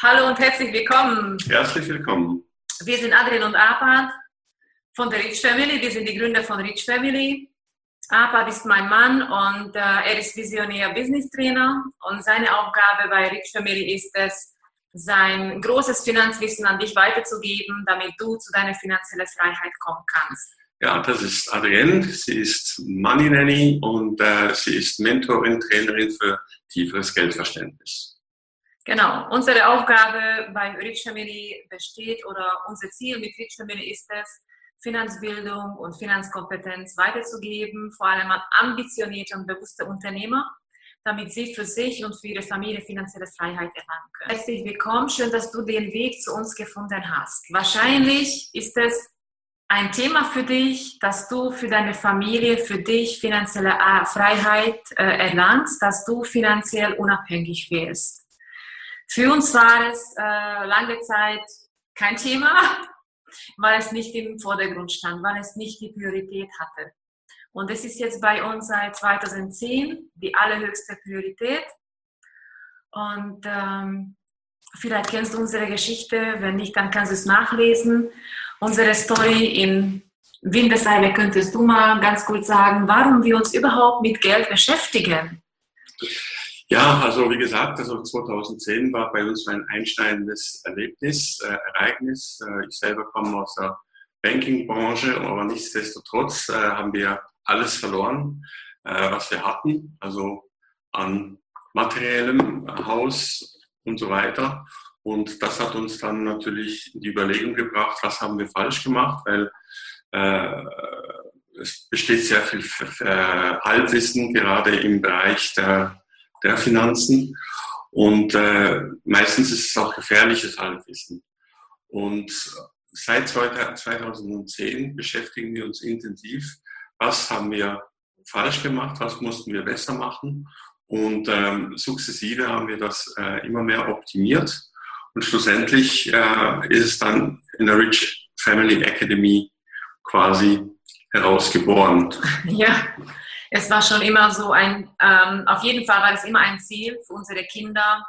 Hallo und herzlich willkommen. Herzlich willkommen. Wir sind Adrian und Arpad von der Rich Family. Wir sind die Gründer von Rich Family. Arpad ist mein Mann und äh, er ist Visionär Business Trainer und seine Aufgabe bei Rich Family ist es, sein großes Finanzwissen an dich weiterzugeben, damit du zu deiner finanziellen Freiheit kommen kannst. Ja, das ist Adrienne. Sie ist Money Nanny und äh, sie ist Mentorin, Trainerin für tieferes Geldverständnis. Genau, unsere Aufgabe bei Rich Family besteht oder unser Ziel mit Rich Family ist es, Finanzbildung und Finanzkompetenz weiterzugeben, vor allem an ambitionierte und bewusste Unternehmer, damit sie für sich und für ihre Familie finanzielle Freiheit erlangen können. Herzlich willkommen, schön, dass du den Weg zu uns gefunden hast. Wahrscheinlich ist es ein Thema für dich, dass du für deine Familie, für dich finanzielle äh, Freiheit äh, erlangst, dass du finanziell unabhängig wirst. Für uns war es äh, lange Zeit kein Thema, weil es nicht im Vordergrund stand, weil es nicht die Priorität hatte. Und es ist jetzt bei uns seit 2010 die allerhöchste Priorität. Und ähm, vielleicht kennst du unsere Geschichte, wenn nicht, dann kannst du es nachlesen. Unsere Story in Windeseile könntest du mal ganz kurz sagen, warum wir uns überhaupt mit Geld beschäftigen. Ja, also wie gesagt, also 2010 war bei uns ein einschneidendes Erlebnis, äh, Ereignis. Äh, ich selber komme aus der Bankingbranche, aber nichtsdestotrotz äh, haben wir alles verloren, äh, was wir hatten, also an materiellem Haus und so weiter. Und das hat uns dann natürlich die Überlegung gebracht, was haben wir falsch gemacht, weil äh, es besteht sehr viel äh, Halbwissen gerade im Bereich der der Finanzen. Und äh, meistens ist es auch gefährliches Halbwissen. Und seit 2010 beschäftigen wir uns intensiv, was haben wir falsch gemacht, was mussten wir besser machen. Und ähm, sukzessive haben wir das äh, immer mehr optimiert. Und schlussendlich äh, ist es dann in der Rich Family Academy quasi herausgeboren. Ja, es war schon immer so ein, ähm, auf jeden Fall war es immer ein Ziel für unsere Kinder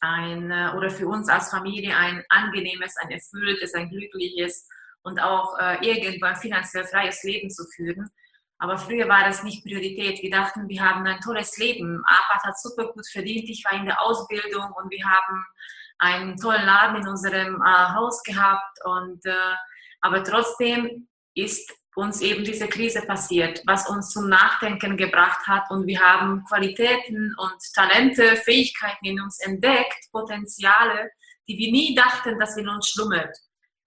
ein, äh, oder für uns als Familie ein angenehmes, ein erfülltes, ein glückliches und auch äh, irgendwann finanziell freies Leben zu führen. Aber früher war das nicht Priorität. Wir dachten, wir haben ein tolles Leben. Apat hat super gut verdient. Ich war in der Ausbildung und wir haben einen tollen Laden in unserem äh, Haus gehabt. Und, äh, aber trotzdem ist uns eben diese Krise passiert, was uns zum Nachdenken gebracht hat und wir haben Qualitäten und Talente, Fähigkeiten in uns entdeckt, Potenziale, die wir nie dachten, dass in uns schlummert,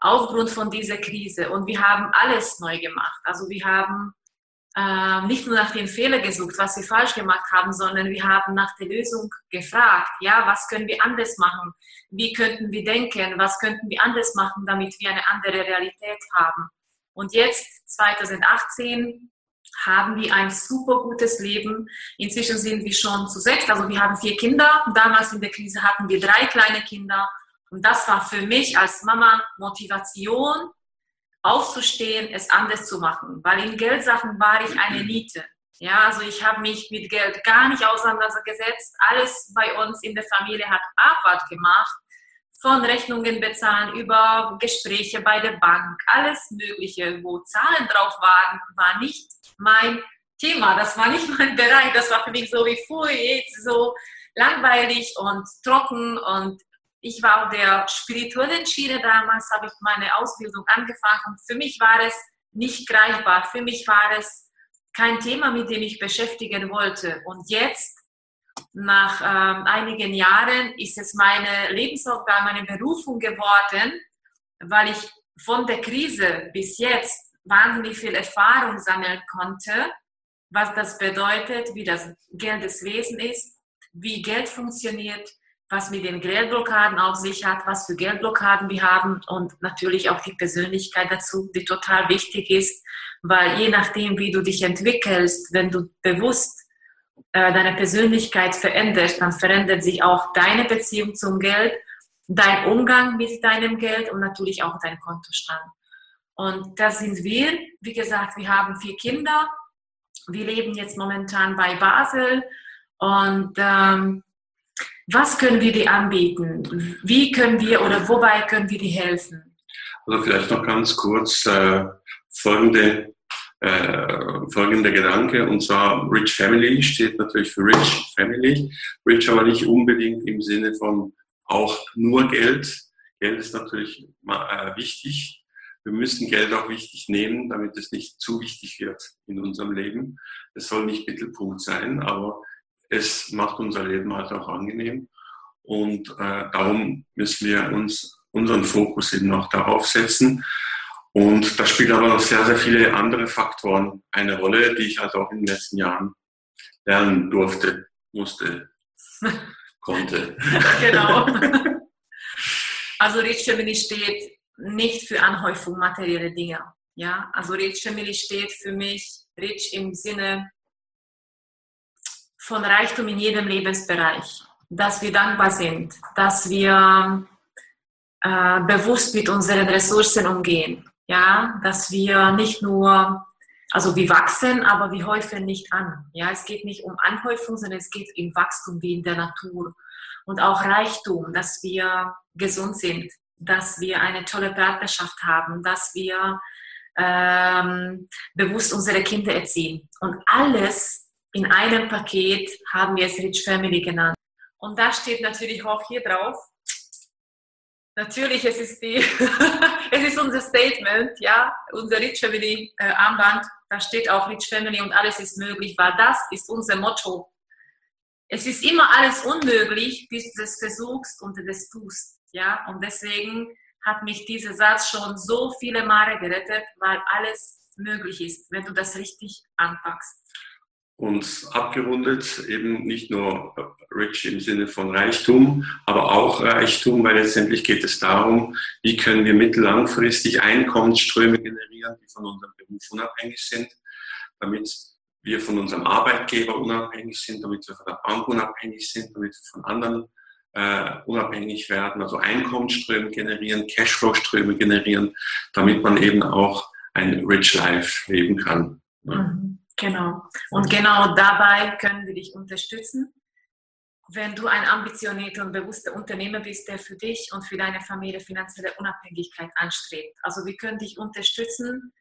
aufgrund von dieser Krise. Und wir haben alles neu gemacht. Also wir haben äh, nicht nur nach den Fehlern gesucht, was wir falsch gemacht haben, sondern wir haben nach der Lösung gefragt. Ja, was können wir anders machen? Wie könnten wir denken? Was könnten wir anders machen, damit wir eine andere Realität haben? Und jetzt, 2018, haben wir ein super gutes Leben. Inzwischen sind wir schon zu sechs, also wir haben vier Kinder. Damals in der Krise hatten wir drei kleine Kinder. Und das war für mich als Mama Motivation, aufzustehen, es anders zu machen. Weil in Geldsachen war ich eine Niete. Ja, also ich habe mich mit Geld gar nicht auseinandergesetzt. Alles bei uns in der Familie hat Arbeit gemacht von Rechnungen bezahlen über Gespräche bei der Bank, alles Mögliche, wo Zahlen drauf waren, war nicht mein Thema, das war nicht mein Bereich, das war für mich so wie pfui, so langweilig und trocken. Und ich war auf der spirituellen Schiene damals, habe ich meine Ausbildung angefangen. Und für mich war es nicht greifbar, für mich war es kein Thema, mit dem ich beschäftigen wollte. Und jetzt nach ähm, einigen Jahren ist es meine Lebensaufgabe, meine Berufung geworden, weil ich von der Krise bis jetzt wahnsinnig viel Erfahrung sammeln konnte, was das bedeutet, wie das Geld des Wesen ist, wie Geld funktioniert, was mit den Geldblockaden auf sich hat, was für Geldblockaden wir haben und natürlich auch die Persönlichkeit dazu, die total wichtig ist, weil je nachdem, wie du dich entwickelst, wenn du bewusst äh, deine Persönlichkeit verändert, dann verändert sich auch deine Beziehung zum Geld, dein Umgang mit deinem Geld und natürlich auch dein Kontostand. Und das sind wir. Wie gesagt, wir haben vier Kinder. Wir leben jetzt momentan bei Basel und ähm, was können wir dir anbieten? Wie können wir oder wobei können wir dir helfen? Also vielleicht noch ganz kurz äh, folgende, äh, folgender Gedanke, und zwar Rich Family steht natürlich für Rich Family. Rich aber nicht unbedingt im Sinne von auch nur Geld. Geld ist natürlich äh, wichtig. Wir müssen Geld auch wichtig nehmen, damit es nicht zu wichtig wird in unserem Leben. Es soll nicht Mittelpunkt sein, aber es macht unser Leben halt auch angenehm. Und äh, darum müssen wir uns unseren Fokus eben auch darauf setzen. Und da spielen aber noch sehr, sehr viele andere Faktoren eine Rolle, die ich halt auch in den letzten Jahren lernen durfte, musste, konnte. genau. Also Rich Family steht nicht für Anhäufung materieller Dinge. Ja, also Rich Family steht für mich Rich im Sinne von Reichtum in jedem Lebensbereich, dass wir dankbar sind, dass wir äh, bewusst mit unseren Ressourcen umgehen, ja, dass wir nicht nur, also wir wachsen, aber wir häufen nicht an, ja, es geht nicht um Anhäufung, sondern es geht um Wachstum wie in der Natur. Und auch Reichtum, dass wir gesund sind, dass wir eine tolle Partnerschaft haben, dass wir ähm, bewusst unsere Kinder erziehen. Und alles in einem Paket haben wir es Rich Family genannt. Und da steht natürlich auch hier drauf, natürlich, es ist, die es ist unser Statement, ja, unser Rich Family äh, Armband, da steht auch Rich Family und alles ist möglich, weil das ist unser Motto. Es ist immer alles unmöglich, bis du es versuchst und es tust, ja, und deswegen hat mich dieser Satz schon so viele Male gerettet, weil alles möglich ist, wenn du das richtig anpackst und abgerundet eben nicht nur rich im Sinne von Reichtum, aber auch Reichtum, weil letztendlich geht es darum, wie können wir mittellangfristig Einkommensströme generieren, die von unserem Beruf unabhängig sind, damit wir von unserem Arbeitgeber unabhängig sind, damit wir von der Bank unabhängig sind, damit wir von anderen äh, unabhängig werden, also Einkommensströme generieren, Cashflow-Ströme generieren, damit man eben auch ein Rich Life leben kann. Mhm. Genau. Und genau dabei können wir dich unterstützen. Wenn du ein ambitionierter und bewusster Unternehmer bist, der für dich und für deine Familie finanzielle Unabhängigkeit anstrebt. Also wir können dich unterstützen,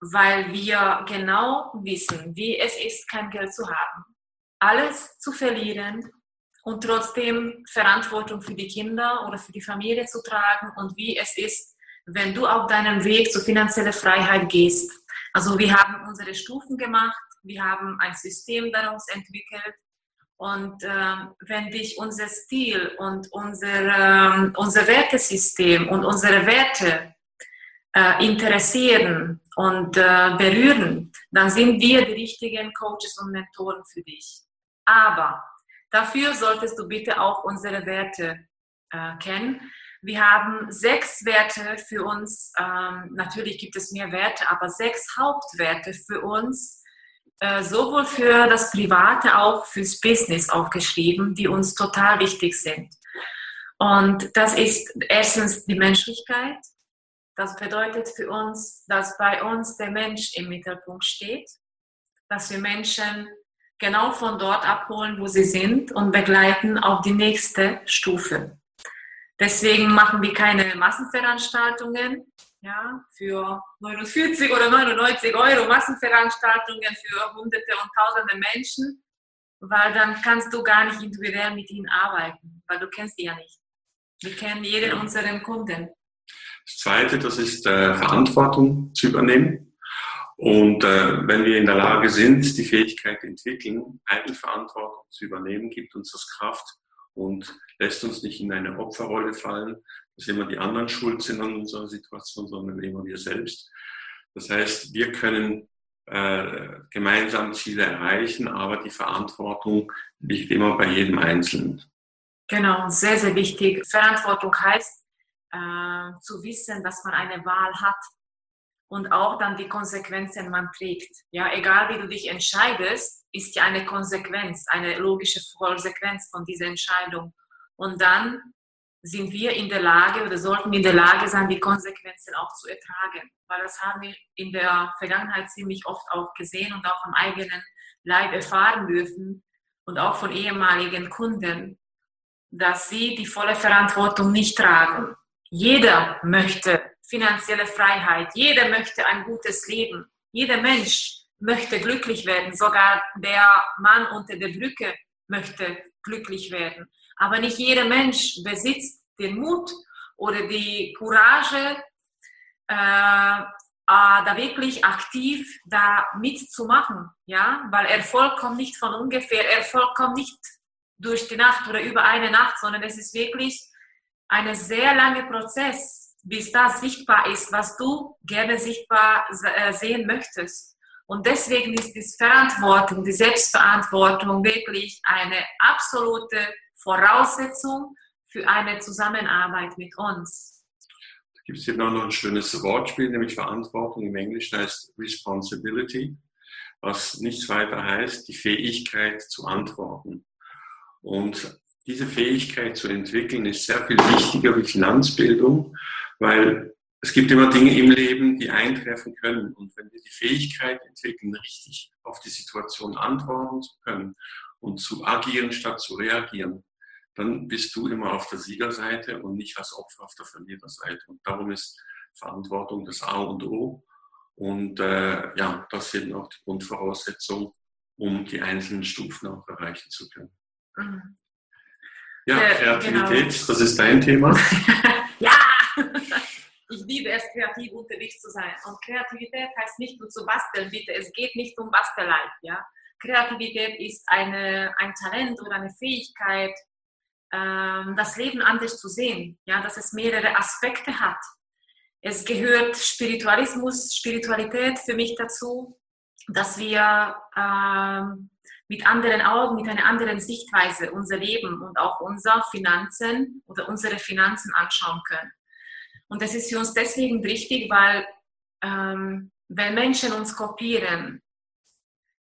weil wir genau wissen, wie es ist, kein Geld zu haben, alles zu verlieren und trotzdem Verantwortung für die Kinder oder für die Familie zu tragen und wie es ist, wenn du auf deinem Weg zur finanziellen Freiheit gehst. Also wir haben unsere Stufen gemacht, wir haben ein System daraus entwickelt und äh, wenn dich unser Stil und unser, äh, unser Wertesystem und unsere Werte äh, interessieren und äh, berühren, dann sind wir die richtigen Coaches und Mentoren für dich. Aber dafür solltest du bitte auch unsere Werte äh, kennen wir haben sechs Werte für uns. Ähm, natürlich gibt es mehr Werte, aber sechs Hauptwerte für uns, sowohl für das Private, auch fürs Business aufgeschrieben, die uns total wichtig sind. Und das ist erstens die Menschlichkeit. Das bedeutet für uns, dass bei uns der Mensch im Mittelpunkt steht, dass wir Menschen genau von dort abholen, wo sie sind und begleiten auf die nächste Stufe. Deswegen machen wir keine Massenveranstaltungen ja, für 49 oder 99 Euro, Massenveranstaltungen für Hunderte und Tausende Menschen, weil dann kannst du gar nicht individuell mit ihnen arbeiten, weil du kennst die ja nicht. Wir kennen jeden ja. unseren Kunden. Das Zweite, das ist äh, Verantwortung zu übernehmen. Und äh, wenn wir in der Lage sind, die Fähigkeit entwickeln, Eigenverantwortung zu übernehmen, gibt uns das Kraft, und lässt uns nicht in eine Opferrolle fallen, dass immer die anderen schuld sind an unserer Situation, sondern immer wir selbst. Das heißt, wir können äh, gemeinsam Ziele erreichen, aber die Verantwortung liegt immer bei jedem Einzelnen. Genau, sehr, sehr wichtig. Verantwortung heißt äh, zu wissen, dass man eine Wahl hat und auch dann die Konsequenzen man trägt. Ja, egal wie du dich entscheidest, ist ja eine Konsequenz, eine logische Konsequenz von dieser Entscheidung. Und dann sind wir in der Lage oder sollten wir in der Lage sein, die Konsequenzen auch zu ertragen. Weil das haben wir in der Vergangenheit ziemlich oft auch gesehen und auch am eigenen Leib erfahren dürfen und auch von ehemaligen Kunden. dass sie die volle Verantwortung nicht tragen. Jeder möchte finanzielle Freiheit, jeder möchte ein gutes Leben, jeder Mensch möchte glücklich werden, sogar der Mann unter der Brücke möchte glücklich werden. Aber nicht jeder Mensch besitzt den Mut oder die Courage, äh, äh, da wirklich aktiv da mitzumachen, ja, weil Erfolg kommt nicht von ungefähr, Erfolg kommt nicht durch die Nacht oder über eine Nacht, sondern es ist wirklich ein sehr langer Prozess, bis das sichtbar ist, was du gerne sichtbar äh, sehen möchtest. Und deswegen ist die Verantwortung, die Selbstverantwortung wirklich eine absolute Voraussetzung für eine Zusammenarbeit mit uns. Da gibt es hier noch ein schönes Wortspiel, nämlich Verantwortung im Englischen heißt Responsibility, was nichts weiter heißt, die Fähigkeit zu antworten. Und diese Fähigkeit zu entwickeln ist sehr viel wichtiger wie Finanzbildung, weil es gibt immer Dinge im Leben, die eintreffen können. Und wenn wir die Fähigkeit entwickeln, richtig auf die Situation antworten zu können und zu agieren statt zu reagieren, dann bist du immer auf der Siegerseite und nicht als Opfer auf der Verliererseite. Und darum ist Verantwortung das A und O. Und äh, ja, das sind auch die Grundvoraussetzungen, um die einzelnen Stufen auch erreichen zu können. Mhm. Ja, äh, Kreativität, genau. das ist dein Thema. ja, ich liebe es, kreativ unterwegs zu sein. Und Kreativität heißt nicht nur zu basteln, bitte. Es geht nicht um Bastelei. Ja? Kreativität ist eine, ein Talent oder eine Fähigkeit, ähm, das Leben anders zu sehen. Ja? Dass es mehrere Aspekte hat. Es gehört Spiritualismus, Spiritualität für mich dazu, dass wir ähm, mit anderen Augen, mit einer anderen Sichtweise unser Leben und auch unsere Finanzen oder unsere Finanzen anschauen können. Und das ist für uns deswegen wichtig, weil ähm, wenn Menschen uns kopieren,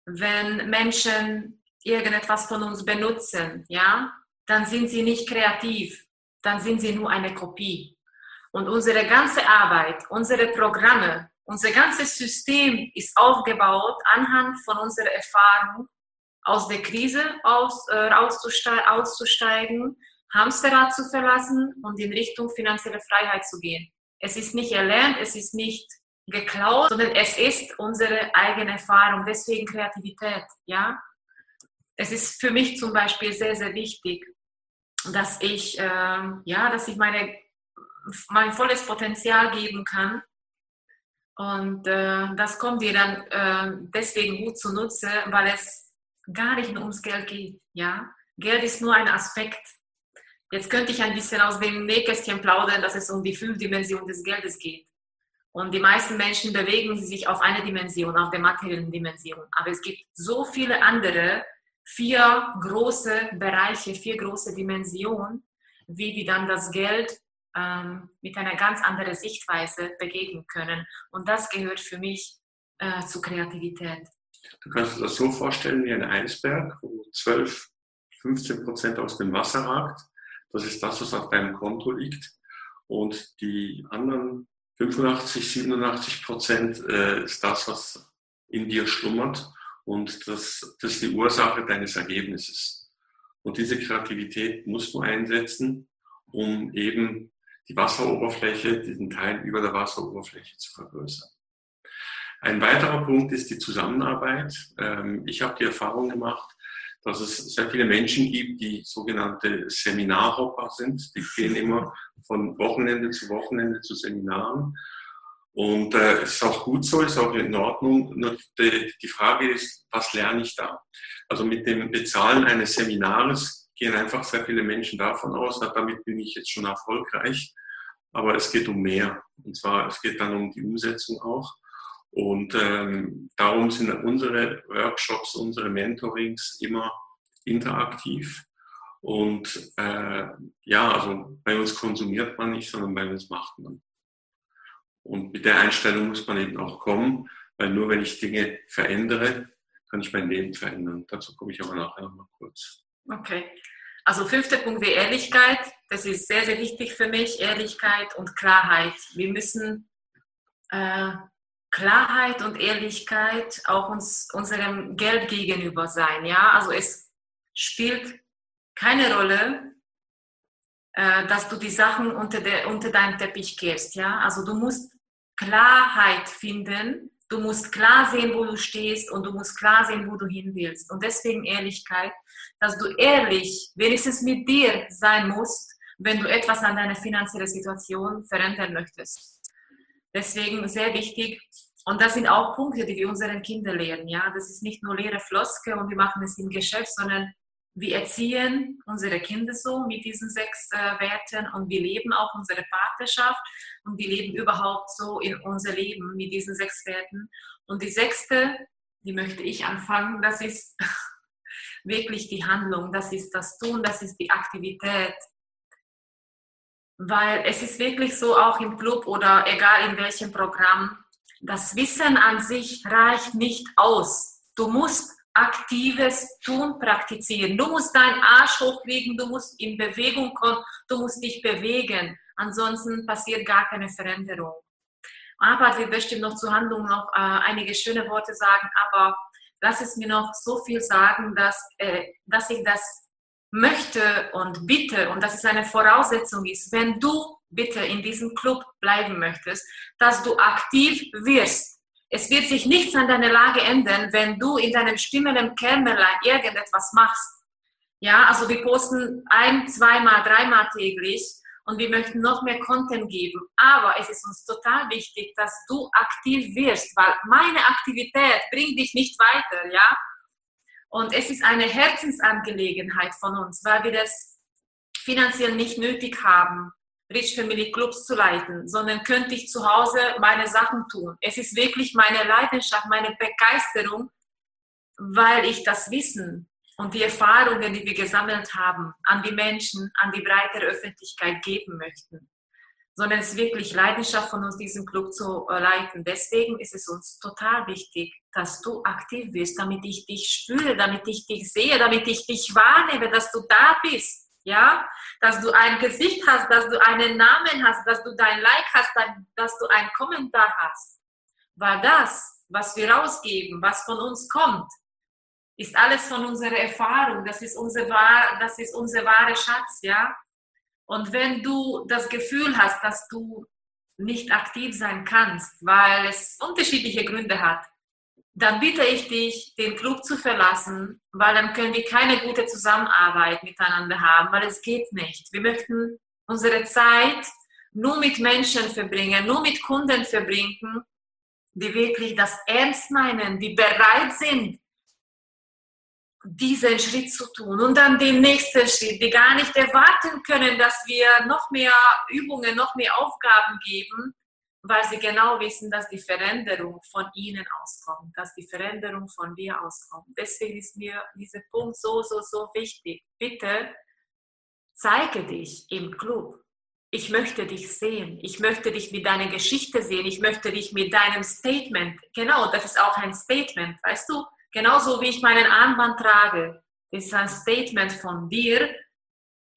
wenn Menschen irgendetwas von uns benutzen, ja, dann sind sie nicht kreativ, dann sind sie nur eine Kopie. Und unsere ganze Arbeit, unsere Programme, unser ganzes System ist aufgebaut anhand von unserer Erfahrung aus der Krise aus, äh, auszusteigen, Hamsterrad zu verlassen und in Richtung finanzielle Freiheit zu gehen. Es ist nicht erlernt, es ist nicht geklaut, sondern es ist unsere eigene Erfahrung. Deswegen Kreativität, ja. Es ist für mich zum Beispiel sehr, sehr wichtig, dass ich, äh, ja, dass ich meine, mein volles Potenzial geben kann. Und äh, das kommt dir dann äh, deswegen gut zunutze, weil es gar nicht mehr ums Geld geht. Ja? Geld ist nur ein Aspekt. Jetzt könnte ich ein bisschen aus dem Nähkästchen plaudern, dass es um die Fühldimension des Geldes geht. Und die meisten Menschen bewegen sich auf eine Dimension, auf der materiellen Dimension. Aber es gibt so viele andere, vier große Bereiche, vier große Dimensionen, wie wir dann das Geld ähm, mit einer ganz anderen Sichtweise begegnen können. Und das gehört für mich äh, zu Kreativität. Du kannst dir das so vorstellen wie ein Eisberg, wo 12, 15 Prozent aus dem Wasser ragt. Das ist das, was auf deinem Konto liegt. Und die anderen 85, 87 Prozent äh, ist das, was in dir schlummert. Und das, das ist die Ursache deines Ergebnisses. Und diese Kreativität musst du einsetzen, um eben die Wasseroberfläche, diesen Teil über der Wasseroberfläche zu vergrößern. Ein weiterer Punkt ist die Zusammenarbeit. Ähm, ich habe die Erfahrung gemacht, dass es sehr viele Menschen gibt, die sogenannte Seminarhopper sind. Die gehen immer von Wochenende zu Wochenende zu Seminaren. Und äh, es ist auch gut so, ist auch in Ordnung. Nur die, die Frage ist, was lerne ich da? Also mit dem Bezahlen eines Seminares gehen einfach sehr viele Menschen davon aus, damit bin ich jetzt schon erfolgreich. Aber es geht um mehr. Und zwar, es geht dann um die Umsetzung auch. Und ähm, darum sind unsere Workshops, unsere Mentorings immer interaktiv. Und äh, ja, also bei uns konsumiert man nicht, sondern bei uns macht man. Und mit der Einstellung muss man eben auch kommen, weil nur wenn ich Dinge verändere, kann ich mein Leben verändern. Dazu komme ich aber nachher nochmal kurz. Okay. Also fünfter Punkt wäre Ehrlichkeit. Das ist sehr, sehr wichtig für mich. Ehrlichkeit und Klarheit. Wir müssen äh, Klarheit und Ehrlichkeit auch uns, unserem Geld gegenüber sein. Ja? Also es spielt keine Rolle, äh, dass du die Sachen unter, der, unter deinen Teppich kehrst. Ja? Also du musst Klarheit finden, du musst klar sehen, wo du stehst und du musst klar sehen, wo du hin willst. Und deswegen Ehrlichkeit, dass du ehrlich wenigstens mit dir sein musst, wenn du etwas an deiner finanziellen Situation verändern möchtest. Deswegen sehr wichtig. Und das sind auch Punkte, die wir unseren Kindern lehren. Ja, das ist nicht nur leere Floske und wir machen es im Geschäft, sondern wir erziehen unsere Kinder so mit diesen sechs äh, Werten und wir leben auch unsere Partnerschaft und wir leben überhaupt so in unser Leben mit diesen sechs Werten. Und die sechste, die möchte ich anfangen, das ist wirklich die Handlung, das ist das Tun, das ist die Aktivität. Weil es ist wirklich so, auch im Club oder egal in welchem Programm, das Wissen an sich reicht nicht aus. Du musst aktives Tun praktizieren. Du musst deinen Arsch hochlegen, du musst in Bewegung kommen, du musst dich bewegen. Ansonsten passiert gar keine Veränderung. Aber wir bestimmt noch zur Handlung noch äh, einige schöne Worte sagen, aber lass es mir noch so viel sagen, dass, äh, dass ich das möchte und bitte und dass es eine Voraussetzung ist, wenn du bitte in diesem Club bleiben möchtest, dass du aktiv wirst es wird sich nichts an deiner Lage ändern, wenn du in deinem stimmenden Kämmerlein irgendetwas machst. Ja, also wir posten ein, zweimal, dreimal täglich und wir möchten noch mehr Content geben. Aber es ist uns total wichtig, dass du aktiv wirst, weil meine Aktivität bringt dich nicht weiter, ja. Und es ist eine Herzensangelegenheit von uns, weil wir das finanziell nicht nötig haben. Rich Family Clubs zu leiten, sondern könnte ich zu Hause meine Sachen tun. Es ist wirklich meine Leidenschaft, meine Begeisterung, weil ich das Wissen und die Erfahrungen, die wir gesammelt haben, an die Menschen, an die breitere Öffentlichkeit geben möchten. Sondern es ist wirklich Leidenschaft von uns, diesen Club zu äh, leiten. Deswegen ist es uns total wichtig, dass du aktiv wirst, damit ich dich spüre, damit ich dich sehe, damit ich dich wahrnehme, dass du da bist ja, dass du ein Gesicht hast, dass du einen Namen hast, dass du dein Like hast, dass du einen Kommentar hast. Weil das, was wir rausgeben, was von uns kommt, ist alles von unserer Erfahrung. Das ist unser, das ist unser wahrer Schatz, ja. Und wenn du das Gefühl hast, dass du nicht aktiv sein kannst, weil es unterschiedliche Gründe hat, dann bitte ich dich, den Club zu verlassen, weil dann können wir keine gute Zusammenarbeit miteinander haben, weil es geht nicht. Wir möchten unsere Zeit nur mit Menschen verbringen, nur mit Kunden verbringen, die wirklich das ernst meinen, die bereit sind, diesen Schritt zu tun und dann den nächsten Schritt, die gar nicht erwarten können, dass wir noch mehr Übungen, noch mehr Aufgaben geben, weil sie genau wissen, dass die Veränderung von ihnen auskommt, dass die Veränderung von dir auskommt. Deswegen ist mir dieser Punkt so, so, so wichtig. Bitte zeige dich im Club. Ich möchte dich sehen. Ich möchte dich mit deiner Geschichte sehen. Ich möchte dich mit deinem Statement. Genau, das ist auch ein Statement, weißt du? Genauso wie ich meinen Armband trage. Das ist ein Statement von dir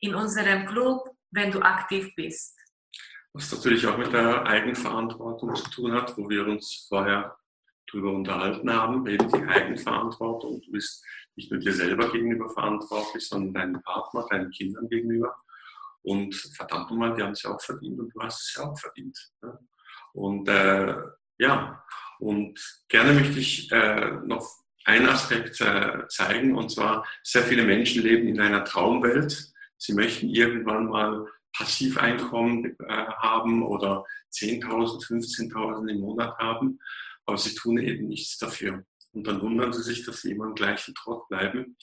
in unserem Club, wenn du aktiv bist was natürlich auch mit der Eigenverantwortung zu tun hat, wo wir uns vorher darüber unterhalten haben, eben die Eigenverantwortung. Du bist nicht nur dir selber gegenüber verantwortlich, sondern deinem Partner, deinen Kindern gegenüber. Und verdammt nochmal, die haben es ja auch verdient und du hast es ja auch verdient. Und äh, ja, und gerne möchte ich äh, noch einen Aspekt äh, zeigen, und zwar sehr viele Menschen leben in einer Traumwelt. Sie möchten irgendwann mal Passiveinkommen äh, haben oder 10.000, 15.000 im Monat haben, aber sie tun eben nichts dafür. Und dann wundern sie sich, dass sie immer im gleichen Trott bleiben.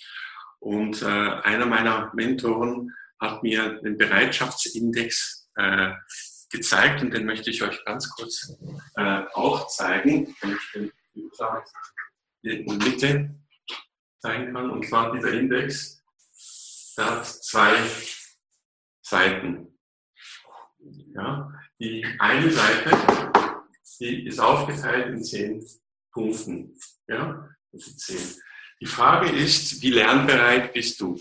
Und äh, einer meiner Mentoren hat mir den Bereitschaftsindex äh, gezeigt und den möchte ich euch ganz kurz äh, auch zeigen, wenn ich den in der Mitte zeigen kann. Und zwar dieser Index, der hat zwei Seiten. Ja, die eine Seite, die ist aufgeteilt in zehn Punkten. Ja, das sind zehn. Die Frage ist, wie lernbereit bist du?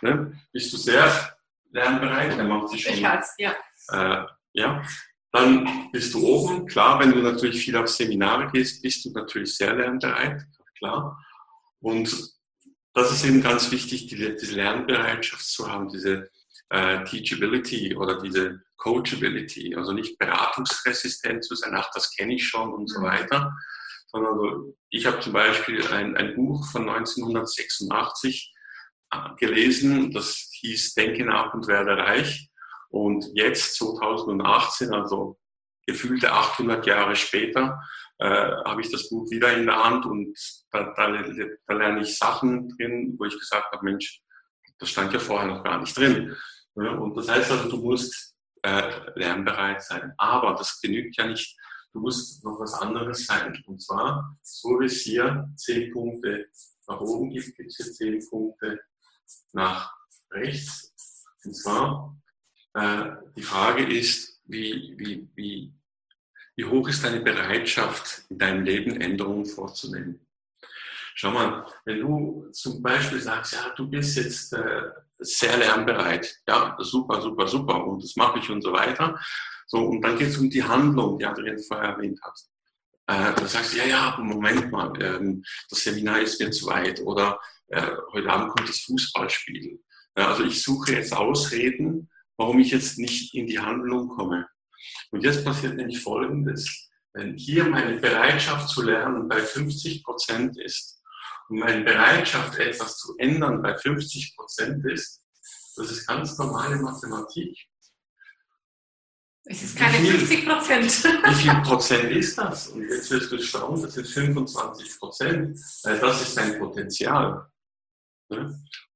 Ne? Bist du sehr lernbereit? Dann macht sich schon. Ich als, ja. Äh, ja. Dann bist du oben. Klar, wenn du natürlich viel auf Seminare gehst, bist du natürlich sehr lernbereit. Klar. Und das ist eben ganz wichtig, diese Lernbereitschaft zu haben, diese äh, Teachability oder diese Coachability, also nicht beratungsresistent zu sein, ach, das kenne ich schon und so mhm. weiter, sondern so, ich habe zum Beispiel ein, ein Buch von 1986 äh, gelesen, das hieß Denke nach und werde reich. Und jetzt, 2018, also gefühlte 800 Jahre später, äh, habe ich das Buch wieder in der Hand und da, da, da lerne ich Sachen drin, wo ich gesagt habe, Mensch, das stand ja vorher noch gar nicht drin. Und das heißt also, du musst äh, lernbereit sein. Aber das genügt ja nicht. Du musst noch was anderes sein. Und zwar, so wie es hier zehn Punkte nach oben gibt, gibt es hier zehn Punkte nach rechts. Und zwar, äh, die Frage ist, wie, wie, wie, wie hoch ist deine Bereitschaft, in deinem Leben Änderungen vorzunehmen? Schau mal, wenn du zum Beispiel sagst, ja, du bist jetzt äh, sehr lernbereit, ja, super, super, super, und das mache ich und so weiter. So, und dann geht es um die Handlung, die Adrian vorher erwähnt hat. Äh, da sagst du, ja, ja, Moment mal, ähm, das Seminar ist mir zu weit oder äh, heute Abend kommt das Fußballspiel. Ja, also ich suche jetzt Ausreden, warum ich jetzt nicht in die Handlung komme. Und jetzt passiert nämlich Folgendes. Wenn hier meine Bereitschaft zu lernen bei 50 Prozent ist, und meine Bereitschaft, etwas zu ändern, bei 50 Prozent ist, das ist ganz normale Mathematik. Es ist keine viel, 50 Prozent. Wie viel Prozent ist das? Und jetzt wirst du schauen, das sind 25 Prozent, weil das ist dein Potenzial.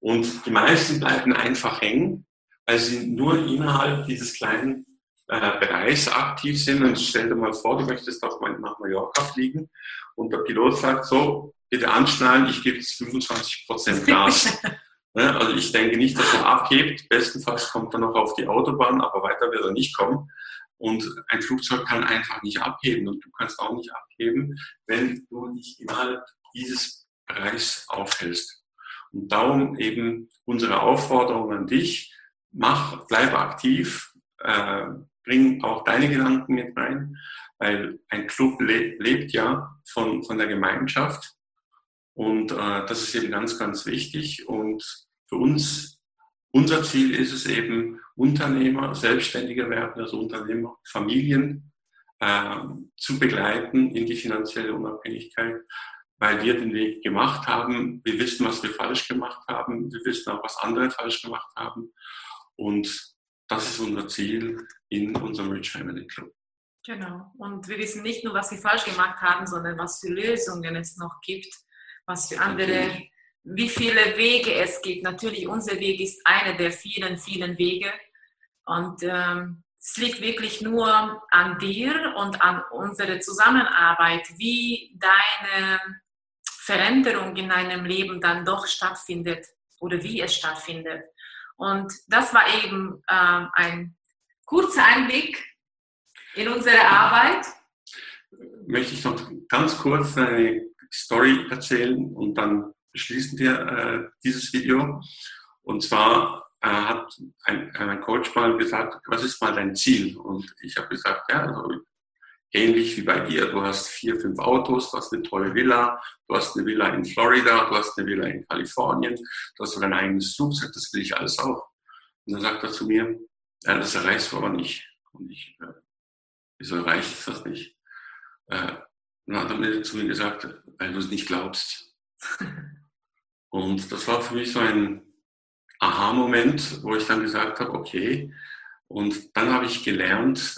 Und die meisten bleiben einfach hängen, weil sie nur innerhalb dieses kleinen äh, Bereichs aktiv sind. Und stell dir mal vor, du möchtest auf, nach Mallorca fliegen und der Pilot sagt so, bitte anschnallen, ich gebe jetzt 25 Prozent Gas. also ich denke nicht, dass er abhebt. Bestenfalls kommt er noch auf die Autobahn, aber weiter wird er nicht kommen. Und ein Flugzeug kann einfach nicht abheben und du kannst auch nicht abheben, wenn du dich innerhalb dieses Bereichs aufhältst. Und darum eben unsere Aufforderung an dich, mach, bleib aktiv, äh, bring auch deine Gedanken mit rein, weil ein Club le lebt ja von, von der Gemeinschaft und äh, das ist eben ganz, ganz wichtig. Und für uns, unser Ziel ist es eben, Unternehmer, Selbstständige werden, also Unternehmer, Familien äh, zu begleiten in die finanzielle Unabhängigkeit, weil wir den Weg gemacht haben. Wir wissen, was wir falsch gemacht haben. Wir wissen auch, was andere falsch gemacht haben. Und das ist unser Ziel in unserem Rich Family Club. Genau. Und wir wissen nicht nur, was wir falsch gemacht haben, sondern was für Lösungen es noch gibt was für andere, wie viele Wege es gibt. Natürlich, unser Weg ist einer der vielen, vielen Wege. Und ähm, es liegt wirklich nur an dir und an unserer Zusammenarbeit, wie deine Veränderung in deinem Leben dann doch stattfindet oder wie es stattfindet. Und das war eben ähm, ein kurzer Einblick in unsere Arbeit. Möchte ich noch ganz kurz eine Story erzählen und dann beschließen wir äh, dieses Video. Und zwar äh, hat ein, ein, Coach mal gesagt, was ist mal dein Ziel? Und ich habe gesagt, ja, also ähnlich wie bei dir, du hast vier, fünf Autos, du hast eine tolle Villa, du hast eine Villa in Florida, du hast eine Villa in Kalifornien, du hast dein eigenes Flugzeug, das will ich alles auch. Und dann sagt er zu mir, ja, das erreichst du aber nicht. Und ich, äh, wieso erreiche ich das nicht? Äh, dann hat er mir zu mir gesagt, weil du es nicht glaubst. Und das war für mich so ein Aha-Moment, wo ich dann gesagt habe, okay. Und dann habe ich gelernt,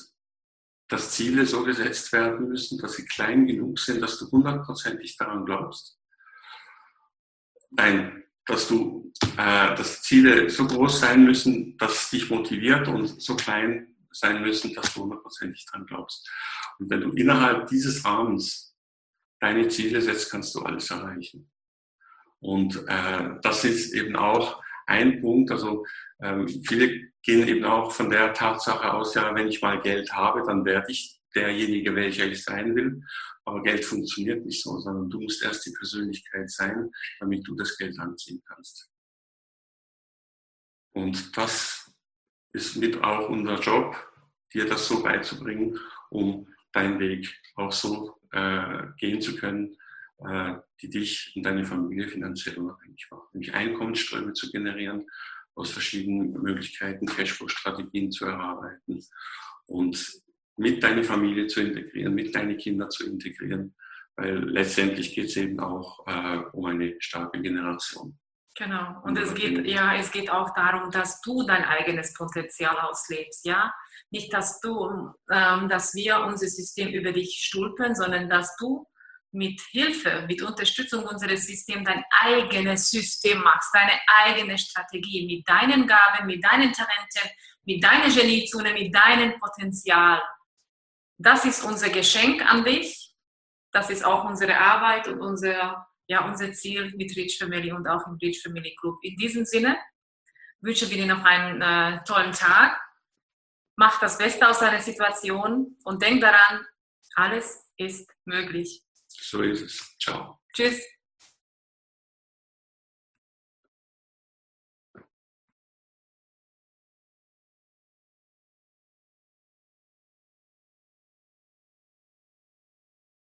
dass Ziele so gesetzt werden müssen, dass sie klein genug sind, dass du hundertprozentig daran glaubst. Nein, dass du, äh, dass Ziele so groß sein müssen, dass es dich motiviert und so klein sein müssen, dass du hundertprozentig daran glaubst. Und wenn du innerhalb dieses Rahmens deine Ziele setzt, kannst du alles erreichen. Und äh, das ist eben auch ein Punkt. Also ähm, viele gehen eben auch von der Tatsache aus, ja, wenn ich mal Geld habe, dann werde ich derjenige, welcher ich sein will. Aber Geld funktioniert nicht so, sondern du musst erst die Persönlichkeit sein, damit du das Geld anziehen kannst. Und das ist mit auch unser Job, dir das so beizubringen, um deinen Weg auch so äh, gehen zu können, äh, die dich und deine Familie finanziell unabhängig machen. Nämlich Einkommensströme zu generieren aus verschiedenen Möglichkeiten Cashflow-Strategien zu erarbeiten und mit deiner Familie zu integrieren, mit deinen Kindern zu integrieren, weil letztendlich geht es eben auch äh, um eine starke Generation. Genau. Und es geht, ja, es geht auch darum, dass du dein eigenes Potenzial auslebst, ja. Nicht, dass du, ähm, dass wir unser System über dich stülpen, sondern dass du mit Hilfe, mit Unterstützung unseres Systems dein eigenes System machst, deine eigene Strategie mit deinen Gaben, mit deinen Talenten, mit deiner Geniezone, mit deinem Potenzial. Das ist unser Geschenk an dich. Das ist auch unsere Arbeit und unser ja, unser Ziel mit Rich Family und auch im Rich Family Group. In diesem Sinne wünschen wir dir noch einen äh, tollen Tag. Mach das Beste aus deiner Situation und denk daran, alles ist möglich. So ist es. Ciao. Tschüss.